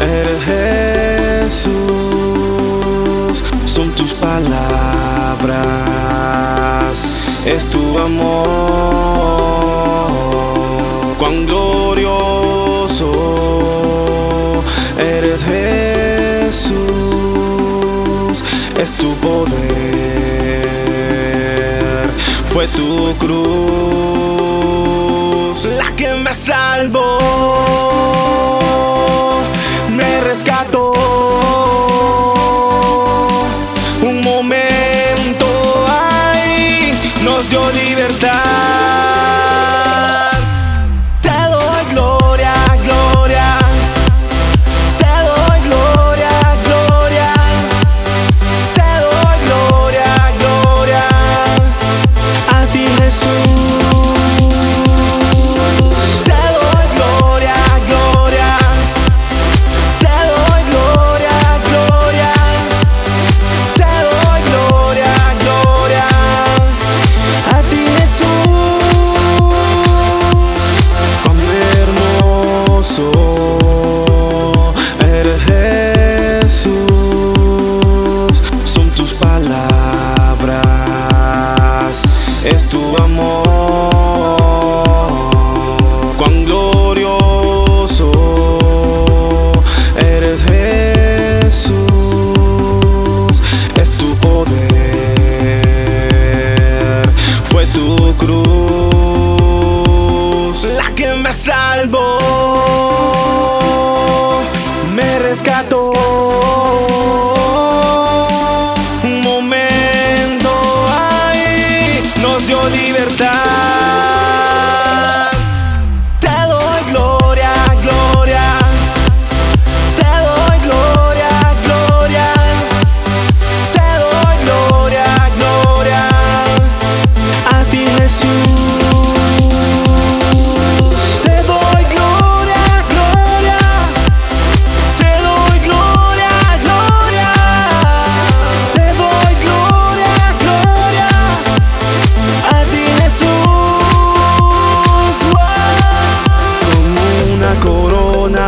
Eres Jesús, son tus palabras, es tu amor. Cuán glorioso eres Jesús, es tu poder, fue tu cruz la que me salvó, me rescató. Un momento ahí nos dio libertad. La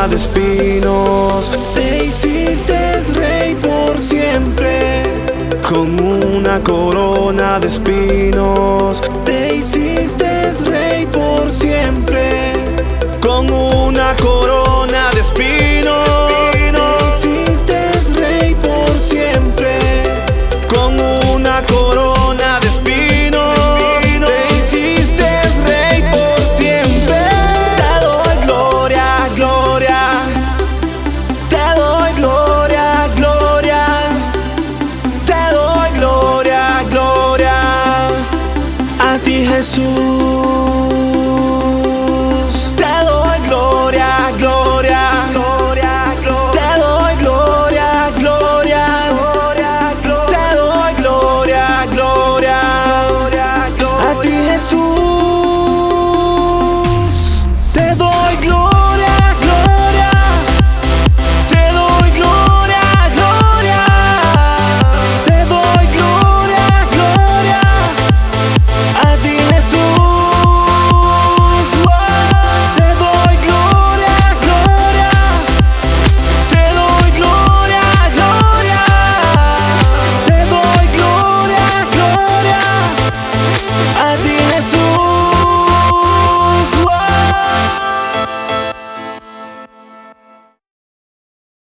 de espinos. Te hiciste rey por siempre. Con una corona de espinos. Te hiciste rey por siempre. Con una corona Jesus.